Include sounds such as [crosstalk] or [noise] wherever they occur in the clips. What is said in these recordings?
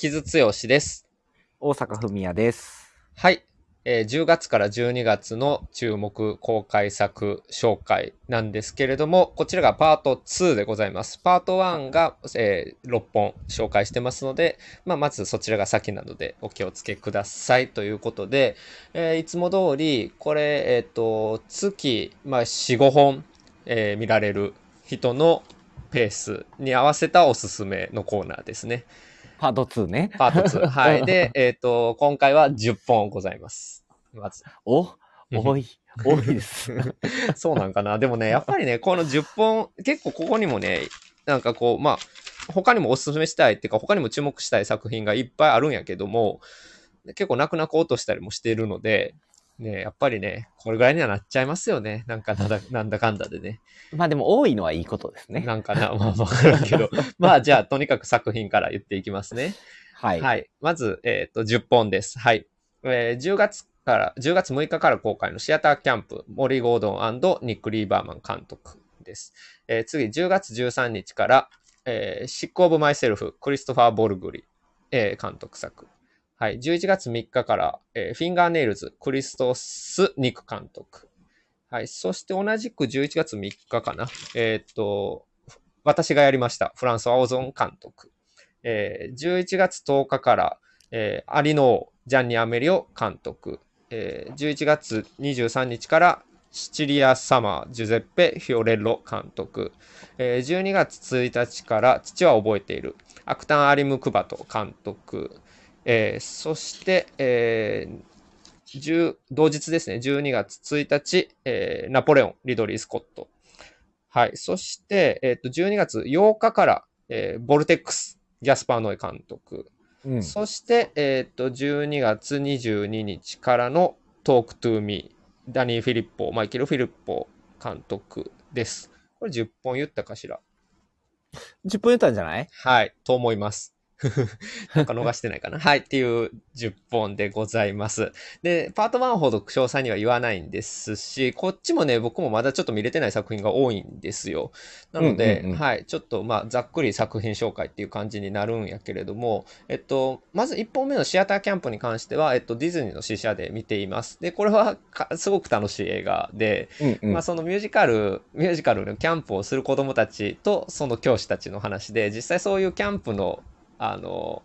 木津剛です。大阪文也です。はい。えー10月から12月の注目公開作紹介なんですけれども、こちらがパート2でございます。パート1が、えー6本紹介してますので、まあ、まずそちらが先なのでお気をつけくださいということで、えーいつも通り、これ、えっ、と、月、まあ、4、5本、えー見られる人のペースに合わせたおすすめのコーナーですね。パート2ね。パート2。[laughs] はい。で、えっ、と、今回は10本ございます。まず。お、多い、多いです。[laughs] そうなんかな。でもね、やっぱりね、この10本、結構ここにもね、なんかこう、まあ、他にもおすすめしたいっていうか、他にも注目したい作品がいっぱいあるんやけども、結構泣く泣く落としたりもしているので、ね、やっぱりね、これぐらいにはなっちゃいますよね。なんかなんだ、[laughs] なんだかんだでね。まあでも多いのはいいことですね。なんかな、まあわからんけど。[laughs] まあじゃあ、とにかく作品から言っていきますね。はい。はい。まず、えっ、と、10本です。はい。えー10月から、10月6日から公開のシアターキャンプ、モリー・ゴードンニック・リーバーマン監督です。えー次、10月13日から、えーシック・オブ・マイ・セルフ、クリストファー・ボルグリ、えー監督作。はい。11月3日から、えーフィンガーネイルズ、クリストス・ニク監督。はい。そして同じく11月3日かな。えーっと、私がやりました。フランス・アオゾン監督。えー11月10日から、えーアリノー、ジャンニ・アメリオ監督。えー11月23日から、シチリア・サマー、ジュゼッペ・フィオレッロ監督。えー12月1日から、父は覚えている、アクタン・アリム・クバト監督。えーそして、えー10同日ですね、12月1日、えーナポレオン、リドリー・スコット。はい。そして、えっ、と、12月8日から、えーボルテックス、ギャスパー・ノイ監督。うん。そして、えっ、と、12月22日からのトークトゥーミー、ダニー・フィリッポー、マイケル・フィリッポー監督です。これ10本言ったかしら？10分言ったんじゃない？はい、と思います。[laughs] なんか逃してないかな。はい、っていう10本でございます。で、パート1ほど詳細には言わないんですし、こっちもね、僕もまだちょっと見れてない作品が多いんですよ。なので、うんうんうんはい、ちょっとまあ、ざっくり作品紹介っていう感じになるんやけれども、えっと、まず1本目のシアターキャンプに関しては、えっと、ディズニーの試写で見ています。で、これはかすごく楽しい映画で、うんうん。まあ、そのミュージカル、ミュージカルのキャンプをする子供たちとその教師たちの話で、実際そういうキャンプの、あの、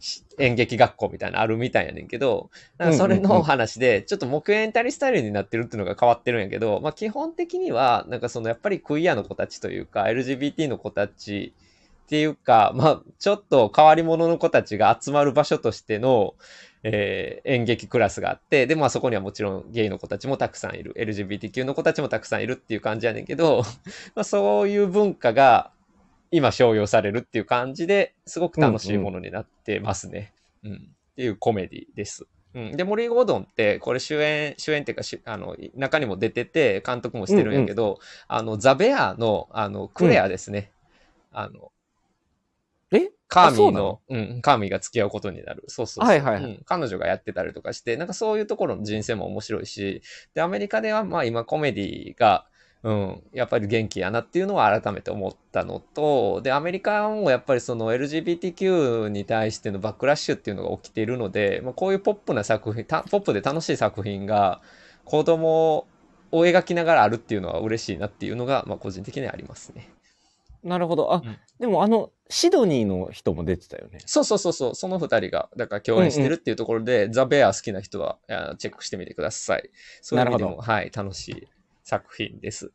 し演劇学校みたいなのあるみたいやねんけど、なんかそれの話で、ちょっとモキュメンタリースタイルになってるっていうのが変わってるんやけど、まあ基本的には、なんかそのやっぱりクイアの子たちというか、LGBT の子たちっていうか、まあちょっと変わり者の子たちが集まる場所としての、えー演劇クラスがあって、で、まあそこにはもちろんゲイの子たちもたくさんいる、LGBTQ の子たちもたくさんいるっていう感じやねんけど、まあそういう文化が今商用されるっていう感じですごく楽しいものになってますね。うん、っていうコメディです。うん、で、モリー・ゴードンって、これ主演、主演っていうかし、あの、中にも出てて、監督もしてるんやけど、あの、ザ・ベアの、あの、クレアですね。あの、え？カーミーのの、うん、カーミーが付き合うことになる。そうそうそう。はいはいはいうん彼女がやってたりとかして、なんかそういうところの人生も面白いし、で、アメリカではまあ今コメディが、うん、やっぱり元気やなっていうのは改めて思ったのと、で、アメリカもやっぱりその LGBTQ に対してのバックラッシュっていうのが起きているので、まあ、こういうポップな作品、たポップで楽しい作品が子供を描きながらあるっていうのは嬉しいなっていうのが、まあ個人的にはありますね。なるほど。あ、うんでもあの、シドニーの人も出てたよね。そうそうそうそう、その二人が、だから共演してるっていうところで、ザ・ベア好きな人はあチェックしてみてください。そういう意味でなるも、はい、楽しい作品です。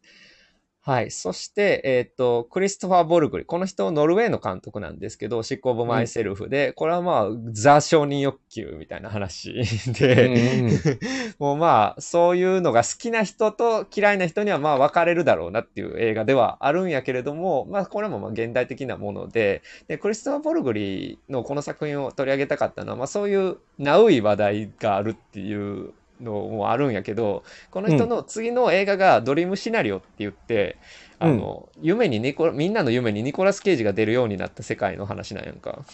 はい。そして、えっ、と、クリストファー・ボルグリ。この人、ノルウェーの監督なんですけど、シック・オブ・マイ・セルフで、これはまあ、ザ・承認欲求みたいな話で、うんうん [laughs] もうまあ、そういうのが好きな人と嫌いな人にはまあ分かれるだろうなっていう映画ではあるんやけれども、まあこれもまあ現代的なもので、で、クリストファー・ボルグリのこの作品を取り上げたかったのは、まあそういうナウい話題があるっていうのもあるんやけど、この人の次の映画がドリームシナリオって言って、あの、夢にニコラ、みんなの夢にニコラス・ケイジが出るようになった世界の話なんやんか。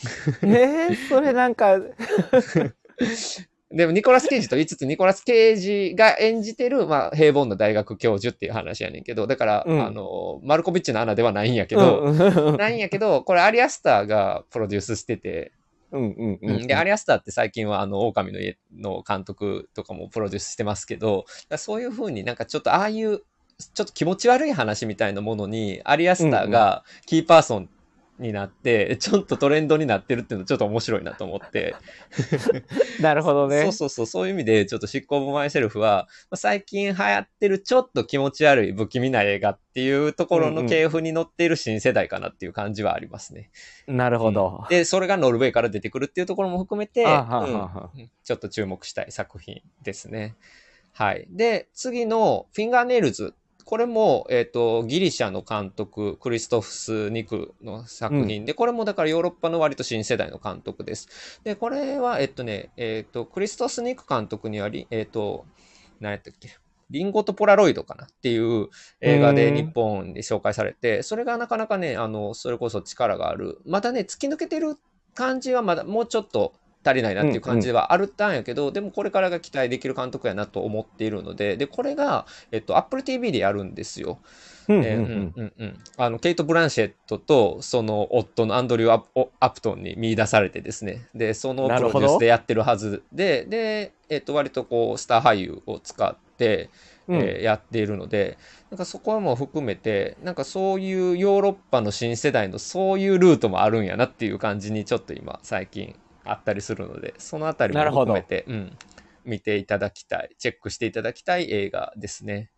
えー、それなんか、[laughs] でも、ニコラス・ケイジと言いつつ、ニコラス・ケイジが演じてる、まあ、平凡な大学教授っていう話やねんけど、だから、うん。あの、マルコビッチのアナではないんやけど、うんうん。うん。ないんやけど、これアリアスターがプロデュースしてて、うんうんうん。うん、で、アリアスターって最近はあの、狼の家の監督とかもプロデュースしてますけど、そういう風になんかちょっとああいう、ちょっと気持ち悪い話みたいなものに、アリアスターがキーパーソンになって、ちょっとトレンドになってるっていうのちょっと面白いなと思って。[laughs] なるほどね。そうそうそう、そういう意味で、ちょっと執行部マイセルフは、まあ最近流行ってるちょっと気持ち悪い不気味な映画っていうところの系譜に乗っている新世代かなっていう感じはありますね。なるほどうん。で、それがノルウェーから出てくるっていうところも含めて、ちょっと注目したい作品ですね。はい。で、次のフィンガーネイルズ。これも、えっ、と、ギリシャの監督、クリストフス・ニクの作品で、これもだからヨーロッパの割と新世代の監督です。で、これは、えっとね、えっ、と、クリストフス・ニク監督にはり、えっ、と、何やったっけ、リンゴとポラロイドかなっていう映画でうん日本で紹介されて、それがなかなかね、あの、それこそ力がある。またね、突き抜けてる感じはまだもうちょっと足りないなっていう感じではあるったんやけど、でもこれからが期待できる監督やなと思っているので、で、これが、えっと、Apple TV でやるんですよ。うんえーうん。うんうんうんうん。あのケイト・ブランシェットとその夫のアンドリューアプ・アプトンに見出されてですね。でそのプロデュースでやってるはずでで、えっと割とこうスター俳優を使って、うん。えーやっているのでなんかそこも含めてなんかそういうヨーロッパの新世代のそういうルートもあるんやなっていう感じにちょっと今最近あったりするのでそのあたりも含めて、うん、見ていただきたいチェックしていただきたい映画ですね。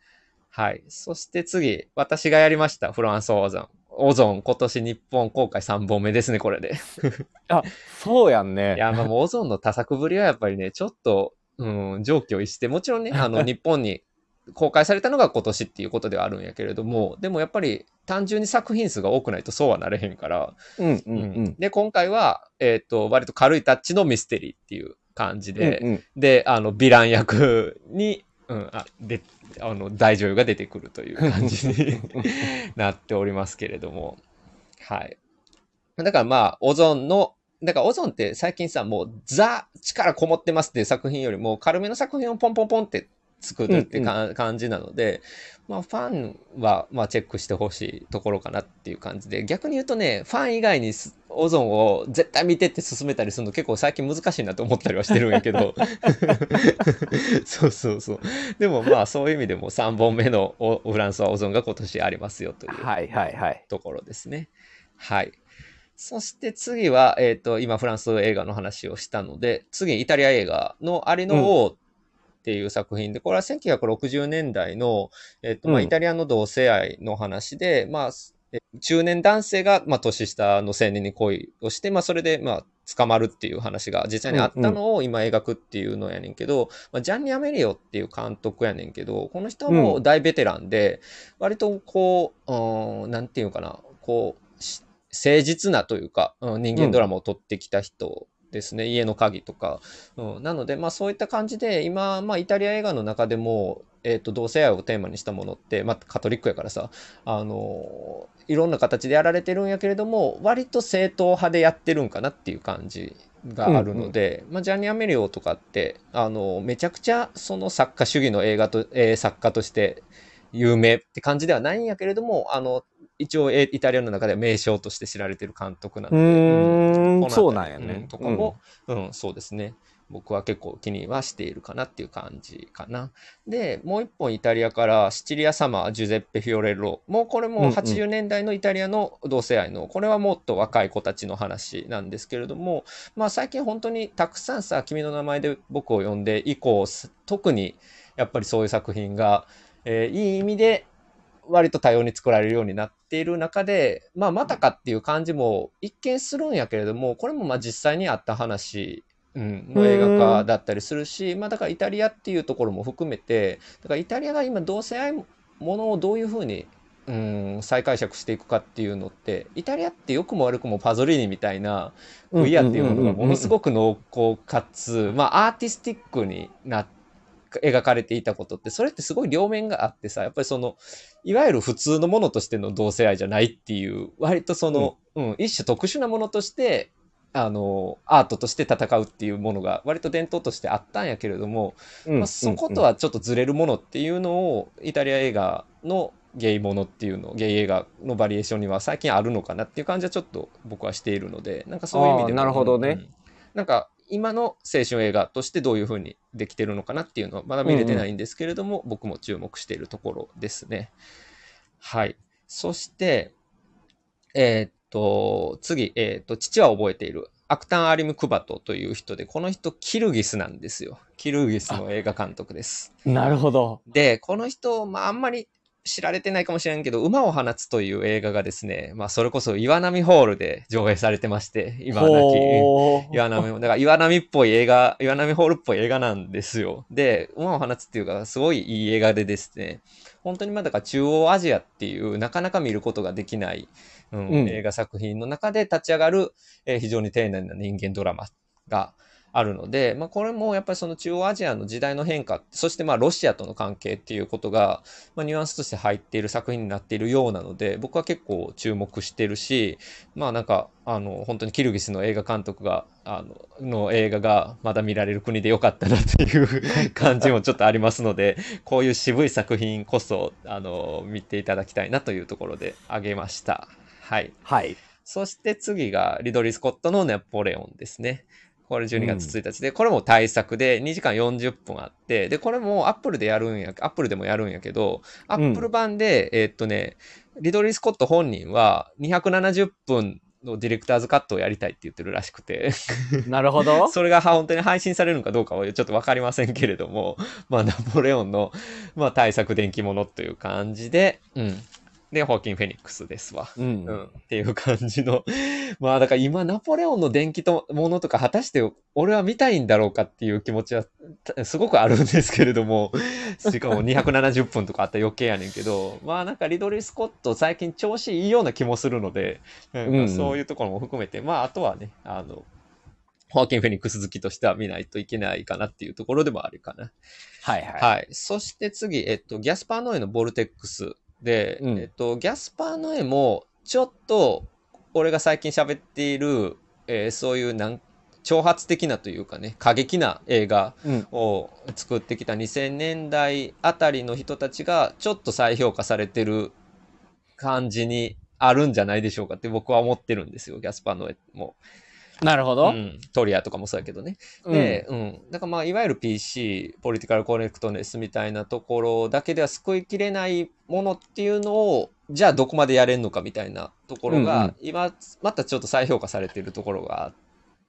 はい。そして次、私がやりました、フランスオゾン。オゾン、今年日本公開3本目ですね、これで。[laughs] あ、そうやんね。いや、まあもうオゾンの多作ぶりはやっぱりね、ちょっと、うん、上気を逸して、もちろんね、あの、[laughs] 日本に公開されたのが今年っていうことではあるんやけれども、でもやっぱり単純に作品数が多くないとそうはなれへんから、うんううんうん。で、今回は、えっ、と、割と軽いタッチのミステリーっていう感じで、うんうんで、あの、ヴィラン役に、うん、あ、で、あの、大女優が出てくるという感じに [laughs] なっておりますけれども。はい。だからまあ、オゾンの、だからオゾンって最近さ、もうザ力こもってますっていう作品よりも軽めの作品をポンポンポンって作るってか、感じなので、まあファンはまあチェックしてほしいところかなっていう感じで、逆に言うとね、ファン以外にすオゾンを絶対見てって進めたりするの結構最近難しいなと思ったりはしてるんやけど。[laughs] そうそうそう。でもまあそういう意味でも3本目のおフランスはオゾンが今年ありますよというはいはいはい。ところですね。はい。そして次は、えっ、と、今フランス映画の話をしたので、次イタリア映画のアリの王っていう作品で、これは1960年代の、えっ、と、まあ、うん。イタリアの同性愛の話で、まあ、え中年男性が、まあ、年下の青年に恋をして、まあ、それで、まあ、捕まるっていう話が実際にあったのを今描くっていうのやねんけど、まあ、ジャンニ・アメリオっていう監督やねんけど、この人はもう大ベテランで、割とこう、うん、なんていうかな、こう、し誠実なというか、うん、人間ドラマを撮ってきた人ですね、家の鍵とか。うん、なので、まあそういった感じで、今、まあイタリア映画の中でも、えっ、と、同性愛をテーマにしたものって、まあカトリックやからさ、あのいろんな形でやられてるんやけれども、割と正統派でやってるんかなっていう感じがあるので、まあジャンニ・アメリオとかって、あのめちゃくちゃその作家主義の映画と、えー作家として有名って感じではないんやけれども、あの、一応えイタリアの中では名将として知られてる監督なのうで、ーん、そうなんやね。とかも、うん、そうですね。僕は結構気にはしているかなっていう感じかな。で、もう一本イタリアからシチリアサマー、ジュゼッペ・フィオレロ。もうこれもうんうん80年代のイタリアの同性愛の、これはもっと若い子たちの話なんですけれども、まあ最近本当にたくさんさ、君の名前で僕を呼んで以降、す特にやっぱりそういう作品が、えーいい意味で割と多様に作られるようになっている中で、まあ、またかっていう感じも一見するんやけれども、これもまあ実際にあった話、うん、の映画化だったりするし、まあだからイタリアっていうところも含めて、だからイタリアが今同性愛ものをどういうふうに、うん、再解釈していくかっていうのって、イタリアって良くも悪くもパゾリーニみたいなうんクイアっていうものがものすく。ごく濃厚かつ、まあアーティスティックになって、描かれていたことってそれってすごい両面があってさやっぱりそのいわゆる普通のものとしての同性愛じゃないっていう割とその、うん。一種特殊なものとしてあのアートとして戦うっていうものが割と伝統としてあったんやけれども、うんまあ、そこと、はちょっとずれるものっていうのをイタリア映画のゲイものっていうのゲイ映画のバリエーションには最近あるのかなっていう感じはちょっと僕はしているのでなんかそういう意味でなるほどね。うん。なんか今の青春映画としてどういう風にできてるのかなっていうのはまだ見れてないんですけれども、僕も注目しているところですね。はい。そして、えーっと、次、えーっと、父は覚えている。アクタン・アリム・クバトという人で、この人、キルギスなんですよ。キルギスの映画監督です。なるほど。で、この人、まあ、あんまり知られてないかもしれんけど、馬を放つという映画がですね、まあ、それこそ岩波ホールで上映されてまして、今なき。岩波も、だから岩波っぽい映画、岩波ホールっぽい映画なんですよ。で、馬を放つっていうか、すごいいい映画でですね、本当にまあだから中央アジアっていうなかなか見ることができない、うんうん映画作品の中で立ち上がる、えー非常に丁寧な人間ドラマがあるので、まあこれもやっぱりその中央アジアの時代の変化、そしてまあロシアとの関係っていうことが、まあ、ニュアンスとして入っている作品になっているようなので、僕は結構注目してるし、まあなんか、あの、本当にキルギスの映画監督が、あの、の映画がまだ見られる国でよかったなっていう [laughs] 感じもちょっとありますので、こういう渋い作品こそ、あの、見ていただきたいなというところであげました。はい。はい。そして次がリドリー・スコットのナポレオンですね。これ12月1日で、これも大作で2時間40分あって、で、これもアップルでやるんや、アップルでもやるんやけど、アップル版で、えーっとね、リドリー・スコット本人は270分のディレクターズカットをやりたいって言ってるらしくて、[laughs] なるほど。[laughs] それが本当に配信されるのかどうかはちょっとわかりませんけれども、まあ、ナポレオンの、まあ、大作電気物という感じで、うん。で、ホーキン・フェニックスですわ。うんうん、っていう感じの。[laughs] まあだから今ナポレオンの電気とものとか果たして俺は見たいんだろうかっていう気持ちはたすごくあるんですけれども、[laughs] しかも270分とかあったら余計やねんけど、まあなんかリドリー・スコット最近調子いいような気もするので、んそういうところも含めて、まああとはね、あの、ホーキン・フェニックス好きとしては見ないといけないかなっていうところでもあるかな。はいはい。はい。そして次、えっと、ギャスパー・ノエのボルテックスで、うんえっと、ギャスパー・ノエも、ちょっと、俺が最近喋っている、えーそういうなん、挑発的なというかね、過激な映画うん。を作ってきた2000年代あたりの人たちが、ちょっと再評価されてる感じにあるんじゃないでしょうかって僕は思ってるんですよ、ギャスパー・ノエも。なるほど。うん、トリアとかもそうやけどね。うんで、うん。だからまあ、いわゆる PC、ポリティカルコネクトネスみたいなところだけでは救いきれないものっていうのを、じゃあどこまでやれんのかみたいなところが、うんうん今、またちょっと再評価されているところがあっ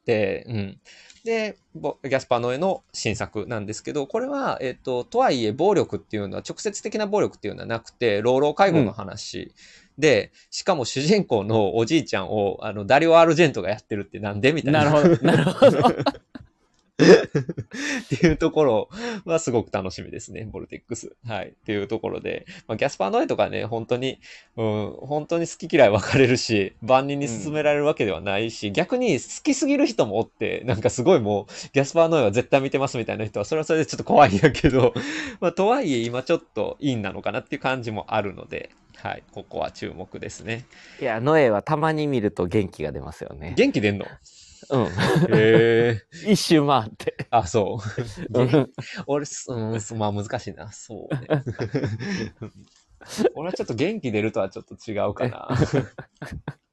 て、うん。で、ボギャスパーノエの新作なんですけど、これは、えっ、と、とはいえ暴力っていうのは、直接的な暴力っていうのはなくて、老老介護の話。で、しかも主人公のおじいちゃんを、あの、ダリオ・アルジェントがやってるってなんでみたいな。なるほど。なるほど。っていうところはすごく楽しみですね、ボルテックス。はい。っていうところで、まあ、ギャスパーノエとかね、本当に、うん、本当に好き嫌い分かれるし、万人に勧められるわけではないし、逆に好きすぎる人もおって、なんかすごいもう、ギャスパーノエは絶対見てますみたいな人は、それはそれでちょっと怖いんやけど、まあ、とはいえ今ちょっとインなのかなっていう感じもあるので、はい。ここは注目ですね。いや、ノエはたまに見ると元気が出ますよね。元気出んの？うん。へえ。[laughs] 一周回って。あ、そう。[laughs] うん [laughs] 俺、すうん、すまあ難しいな。そうね。俺はちょっと元気出るとはちょっと違うかな。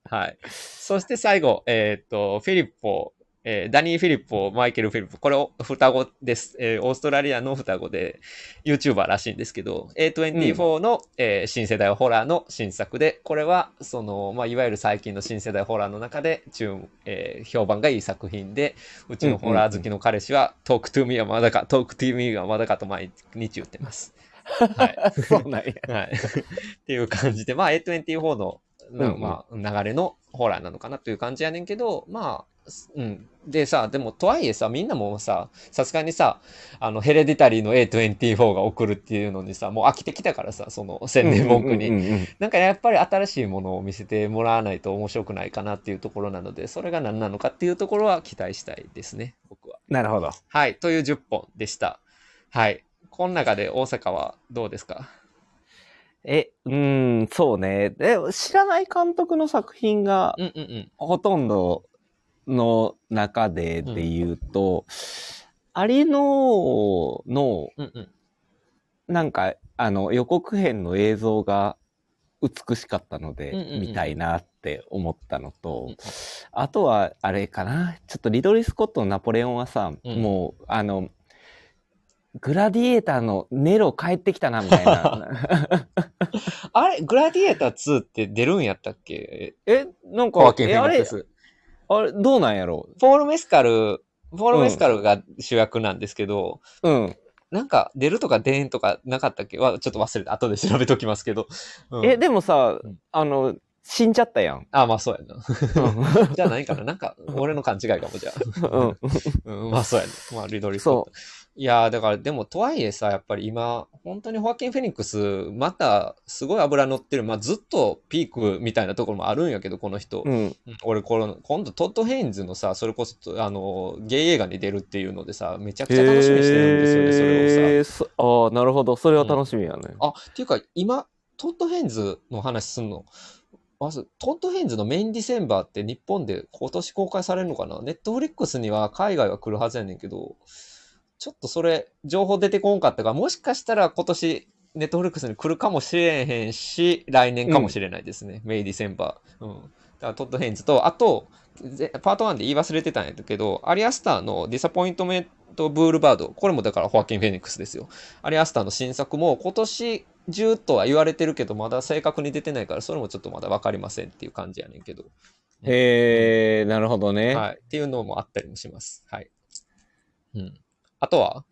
はい。そして最後、えっ、と、フィリッポ、えーダニー・フィリッポ、マイケル・フィリッポ、これ、双子です。えーオーストラリアの双子で、YouTuber らしいんですけど、A24 の、えー新世代ホラーの新作で、これは、その、まあ、いわゆる最近の新世代ホラーの中で、注えー評判がいい作品で、うちのホラー好きの彼氏は、トークトゥーミーはまだか、トークトゥーミーはまだかと毎日言ってます。はい。[laughs] そうなんや。はい。っていう感じで、まあ A24 の、まあ、流れのホラーなのかなという感じやねんけど、まあ、すうん。でさ、でも、とはいえさ、みんなもうさ、さすがにさ、あの、ヘレディタリーの A24 が送るっていうのにさ、もう飽きてきたからさ、その宣伝文句に。うんうんうんうんなんかやっぱり新しいものを見せてもらわないと面白くないかなっていうところなので、それが何なのかっていうところは期待したいですね、僕は。なるほど。はい。という10本でした。はい。この中で大阪はどうですか？え、うーん、そうね。で、知らない監督の作品が。ほとんどの中でで言うと、アリノーの、うんうん。なんか、あの、予告編の映像が美しかったので、見たいなって思ったのと、うんあとは、あれかな、ちょっとリドリー・スコットのナポレオンはさ、うん。もう、あの、グラディエーターのネロ帰ってきたな、みたいな。[laughs] あれ、グラディエーター2って出るんやったっけ？え、なんかあれ？あれ、どうなんやろ？ポール・メスカル、ポール・メスカルが主役なんですけど、うん。なんか出るとか出んとかなかったっけ？は、ちょっと忘れた。後で調べときますけど。うんえ、でもさうん、あの、死んじゃったやん。あ、まあそうやな。う [laughs] じゃあ何かななんか、俺の勘違いかも、じゃあ。ん。[laughs] うん、まあそうやね。まあリドリー・スコット。いやーだからでもとはいえさ、やっぱり今、本当にホアキン・フェニックス、またすごい油乗ってる、まあずっとピークみたいなところもあるんやけど、この人。うん。うん俺この、今度トッド・ヘインズのさ、それこそ、あの、ゲイ映画に出るっていうのでさ、めちゃくちゃ楽しみにしてるんですよね、それをさ。ああ、なるほど。それは楽しみやね。あ、っていうか、今、トッド・ヘインズの話すんの？まず、トッド・ヘインズのメイディセンバーって日本で今年公開されるのかな？ネットフリックスには海外は来るはずやねんけど、ちょっとそれ、情報出てこんかったから、もしかしたら今年、ネットフリックスに来るかもしれへんし、来年かもしれないですね。メイディセンバー。うん。だからトッド・ヘインズと、あと、ぜパート1で言い忘れてたんやけど、アリアスターのディサポイントメント・ブールバード、これもだからホアキン・フェニックスですよ。アリアスターの新作も今年中とは言われてるけど、まだ正確に出てないから、それもちょっとまだ分かりませんっていう感じやねんけど。へえ、なるほどね。はい。っていうのもあったりもします。はい。うん。あとは？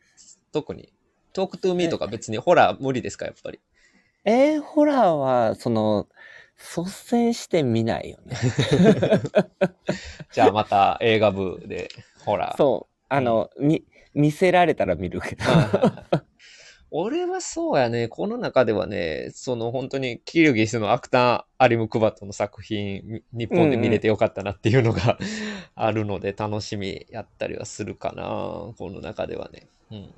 特に？トークトゥーミーとか別にホラー無理ですか、やっぱり？えーホラーは、その、率先して見ないよね。[laughs] じゃあまた映画部でホラー。そう。あの、み、見せられたら見るけど。俺はそうやね、この中ではね、その本当にキルギスのアクタン・アリム・クバトの作品、み日本で見れてよかったなっていうのがあるので、楽しみやったりはするかな、この中ではね。うん。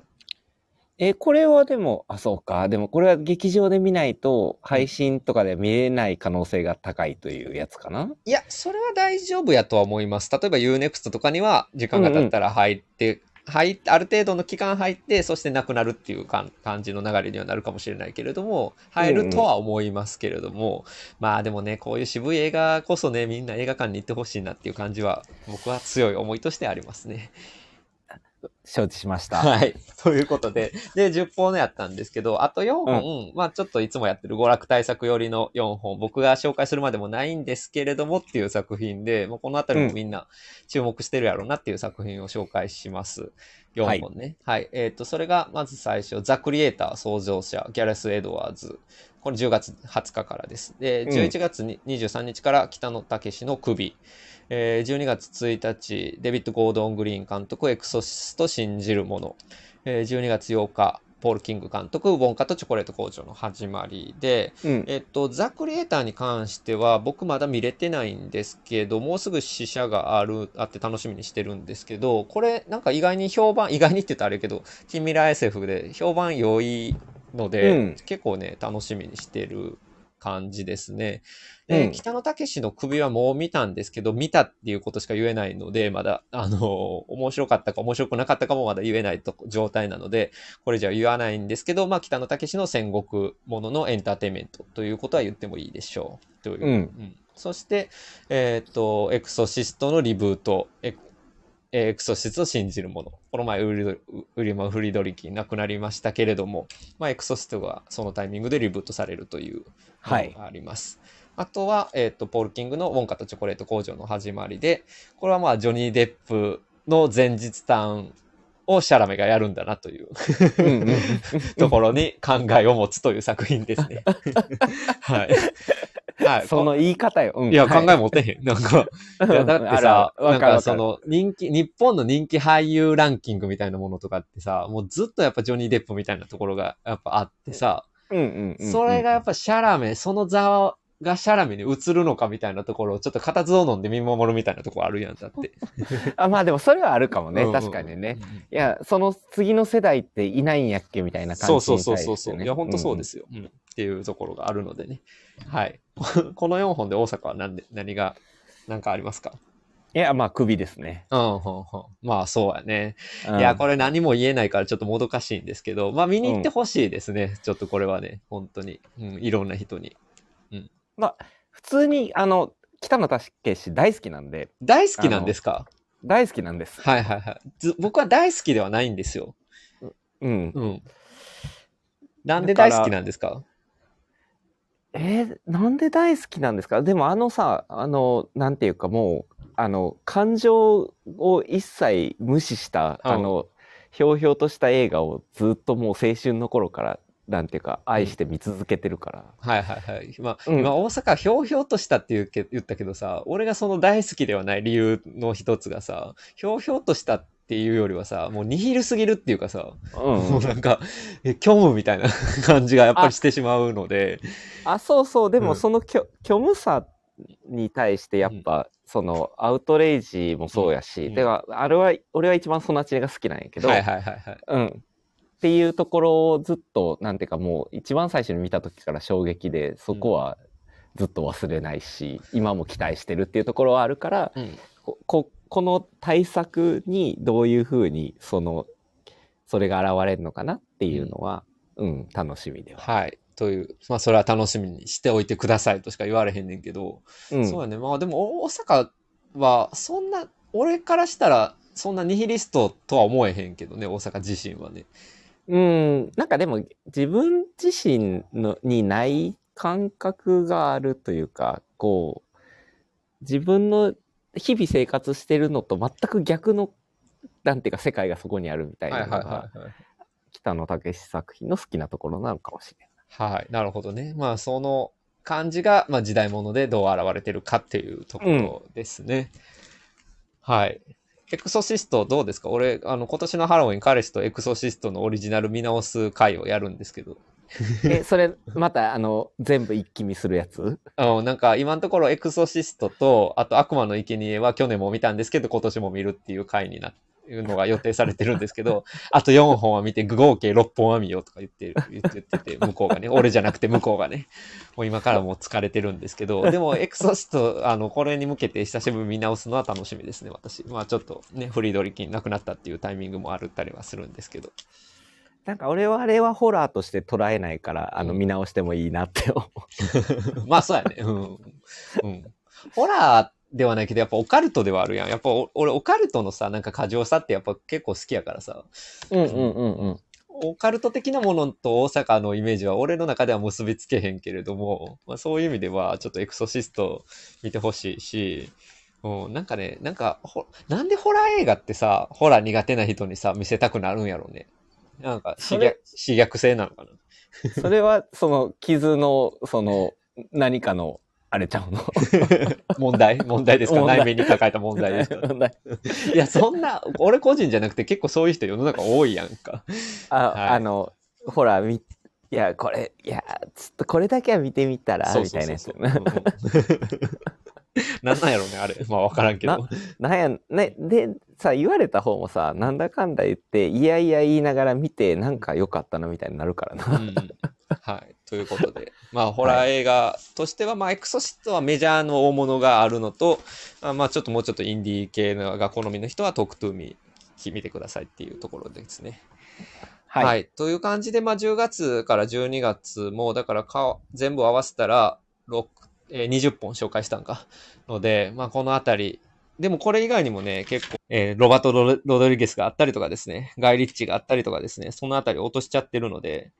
え、これはでも、あ、そうか。でもこれは劇場で見ないと、配信とかで見れない可能性が高いというやつかないや、それは大丈夫やとは思います。例えば UNEXT とかには時間が経ったら入って、入っある程度の期間入って、そしてなくなるっていうか感じの流れにはなるかもしれないけれども、入るとは思いますけれども、まあでもね、こういう渋い映画こそね、みんな映画館に行ってほしいなっていう感じは、僕は強い思いとしてありますね。承知しました。はい。[laughs] ということで、で、10本やったんですけど、あと4本、まあちょっといつもやってる娯楽対策寄りの4本、僕が紹介するまでもないんですけれどもっていう作品で、もうこのあたりもみんな注目してるやろうなっていう作品を紹介します。4本ね。はい。えっ、と、それがまず最初、ザ・クリエイター創造者、ギャレス・エドワーズ。これ10月20日からです。で、うん11月に23日から北野武の首。えー12月1日、デビッド・ゴードン・グリーン監督、エクソシスト信じるもの。えー12月8日、ポール・キング監督、ウォンカとチョコレート工場の始まりで、うん。えっと、ザ・クリエイターに関しては、僕まだ見れてないんですけど、もうすぐ試写がある、あって楽しみにしてるんですけど、これ、なんか意外に評判、意外にって言ったらあれやけど、近未来 SF で評判良いので、うん結構ね、楽しみにしてる感じですね。で、うん北野武の首はもう見たんですけど、見たっていうことしか言えないので、まだ、あの、面白かったか面白くなかったかもまだ言えないと状態なので、これじゃ言わないんですけど、まあ、北野武の戦国もののエンターテインメントということは言ってもいいでしょう。という。うんそして、えっ、と、エクソシストのリブート、エクエクソシストを信じるもの。この前ウリド、ウリマ・フリドリキ亡くなりましたけれども、まあ、エクソシストがそのタイミングでリブートされるというのがあります。あとは、えっ、と、ポール・キングのウォンカとチョコレート工場の始まりで、これはまあ、ジョニー・デップの前日談をシャラメがやるんだなという [laughs] ところに考えを持つという作品ですね。[laughs] はい。はい。その言い方よ。うんいや、考えも。持てへん。なんか、いや、だってあさ、なんか。その、人気、日本の人気俳優ランキングみたいなものとかってさ、もうずっとやっぱジョニー・デップみたいなところがやっぱあってさ、うんうんうん。それがやっぱシャラメ、その座がシャラメに移るのかみたいなところをちょっと固唾を飲んで見守るみたいなところあるやん、だって。[laughs] あ、まあでもそれはあるかもね。うんうん確かにね。。いや、その次の世代っていないんやっけみたいな感じそうそう。そうそうそう。いや、本当そうですすよ、うんっていうところがあるのでね。はい。[laughs] この4本で大阪は何で、何が、何かありますか？いや、まあ首ですね。うん、うん、うん。まあ、そうやね。うんいや、これ何も言えないからちょっともどかしいんですけど、まあ見に行ってほしいですね。ちょっとこれはね、本当に。うん、いろんな人に。うんまあ、普通に、あの、北野武史大好きなんで、大好きなんですか？大好きなんです。はいはいはい。ず僕は大好きではないんですよ。うん。うん。なんで大好きなんですか？えーなんで大好きなんですか？でもあのさ、あの、なんていうかもう、あの、感情を一切無視した、うんあの、ひょうひょうとした映画をずっともう青春の頃から、なんていうか、愛して見続けてるから。はいはいはい。まあ、うん今大阪ひょうひょうとしたって言うけ言ったけどさ、俺がその大好きではない理由の一つがさ、ひょうひょうとしたっていうよりはさ、もうニヒルすぎるっていうかさ、うんもうなんか、え、虚無みたいな [laughs] 感じがやっぱりしてしまうので、あ、そうそう。でもうんその虚虚無さに対してやっぱ、そのアウトレイジもそうやし、うんてか、あれは、俺は一番そのあちが好きなんやけど、はいはいはいはい。うん。っていうところをずっと、なんていうかもう一番最初に見た時から衝撃で、そこはずっと忘れないし、今も期待してるっていうところはあるから、うん。こここの対策にどういうふうに、その、それが現れるのかなっていうのは、うん、楽しみでは。はい。という、まあそれは楽しみにしておいてくださいとしか言われへんねんけど、うん。そうやね。まあでも大阪はそんな、俺からしたらそんなニヒリストとは思えへんけどね、大阪自身はね。うん、なんかでも自分自身のにない感覚があるというか、こう、自分の日々生活してるのと全く逆の、なんていうか世界がそこにあるみたいなのが、はい。北野武作品の好きなところなのかもしれない。はい。なるほどね。まあその感じが、まあ時代物でどう現れてるかっていうところですね。はい。エクソシストどうですか？俺、あの、今年のハロウィン彼氏とエクソシストのオリジナル見直す回をやるんですけど、[laughs] え、それ、また、あの、全部一気見するやつ？あの、なんか今のところエクソシストと、あと悪魔の生贄は去年も見たんですけど、今年も見るっていう回にないうのが予定されてるんですけど、[laughs] あと4本は見て合計6本は見ようとか言ってる、言ってて、向こうがね、俺じゃなくて向こうがね、もう今からもう疲れてるんですけど、でもエクソシスト、あの、これに向けて久しぶりに見直すのは楽しみですね、私。まあちょっとね、フリードリキンなくなったっていうタイミングもあるったりはするんですけど。なんか俺はあれはホラーとして捉えないから、あの、うん見直してもいいなって思う。[laughs] まあそうやね。うん。うん。ホラーではないけど、やっぱオカルトではあるやん。やっぱお俺オカルトのさ、なんか過剰さってやっぱ結構好きやからさ。うんうんうんうん。オカルト的なものと大阪のイメージは俺の中では結びつけへんけれども、まあ、そういう意味ではちょっとエクソシスト見てほしいし、うん、なんかね、なんかほ、なんでホラー映画ってさ、ホラー苦手な人にさ、見せたくなるんやろうね。なんか、それ刺激刺激性なのかな？[laughs] それは、その、傷の、その、何かの、あれちゃうの？[laughs] 問題？問題ですか？内面に抱えた問題ですか？[laughs] いや、そんな、俺個人じゃなくて結構そういう人世の中多いやんか。あ、はいあの、ほら、み、いや、これ、いや、ちょっとこれだけは見てみたら、みたいなやつ。[laughs] なんなんやろうね、あれ。まあわからんけど。なんや、ね、で、さ、言われた方もさ、なんだかんだ言って、いやいや言いながら見て、なんか良かったな、みたいになるからな。うんはい。ということで、まあ、ホラー映画としては、まあ、エクソシストはメジャーの大物があるのと、あまあ、ちょっともうちょっとインディー系のが好みの人は、トークトゥーミー見てくださいっていうところですね。はい。はい。という感じで、まあ、10月から12月も、だからか、全部合わせたら、6えー20本紹介したんか。ので、まあ、このあたり、でもこれ以外にもね、結構、えーロバート・ロドリゲスがあったりとかですね、ガイ・リッチーがあったりとかですね、そのあたり落としちゃってるので、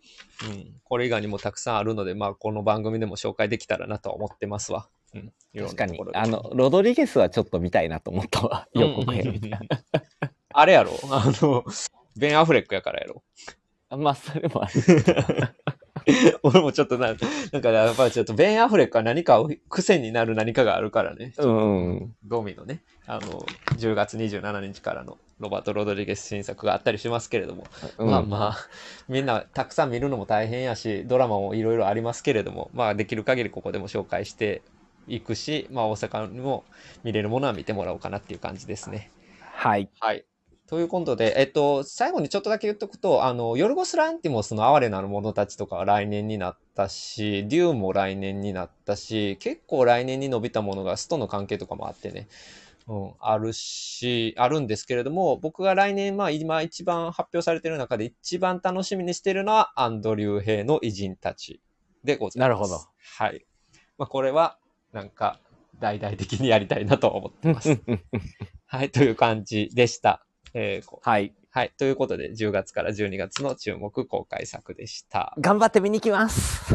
うん、これ以外にもたくさんあるので、まあ、この番組でも紹介できたらなとは思ってますわ。うん、確かに。あの、ロドリゲスはちょっと見たいなと思ったわ。予告編みたいな。[laughs] あれやろ。あの、ベン・アフレックやからやろ。[laughs] まあ、それもある。[laughs] [laughs] 俺もちょっとな、なんかやっぱりちょっとベン・アフレックは何かを癖になる何かがあるからね。うんうん。ドミのね、あの、10月27日からのロバート・ロドリゲス新作があったりしますけれども、うんまあまあ、みんなたくさん見るのも大変やし、ドラマもいろいろありますけれども、まあできる限りここでも紹介していくし、まあ大阪にも見れるものは見てもらおうかなっていう感じですね。はい。はい。ということで、えっと、最後にちょっとだけ言っとくと、あの、ヨルゴス・ランティモスの哀れなる者たちとかは来年になったし、デューンも来年になったし、結構来年に伸びたものがスとの関係とかもあってね、うん、あるし、あるんですけれども、僕が来年、まあ今一番発表されている中で一番楽しみにしているのは、アンドリュー・ヘイの偉人たちでございます。なるほど。はい。まあ、これは、なんか、大々的にやりたいなと思ってます。[laughs] はい、という感じでした。えーこはい。はい、ということで、10月から12月の注目公開作でした。頑張って見に行きます。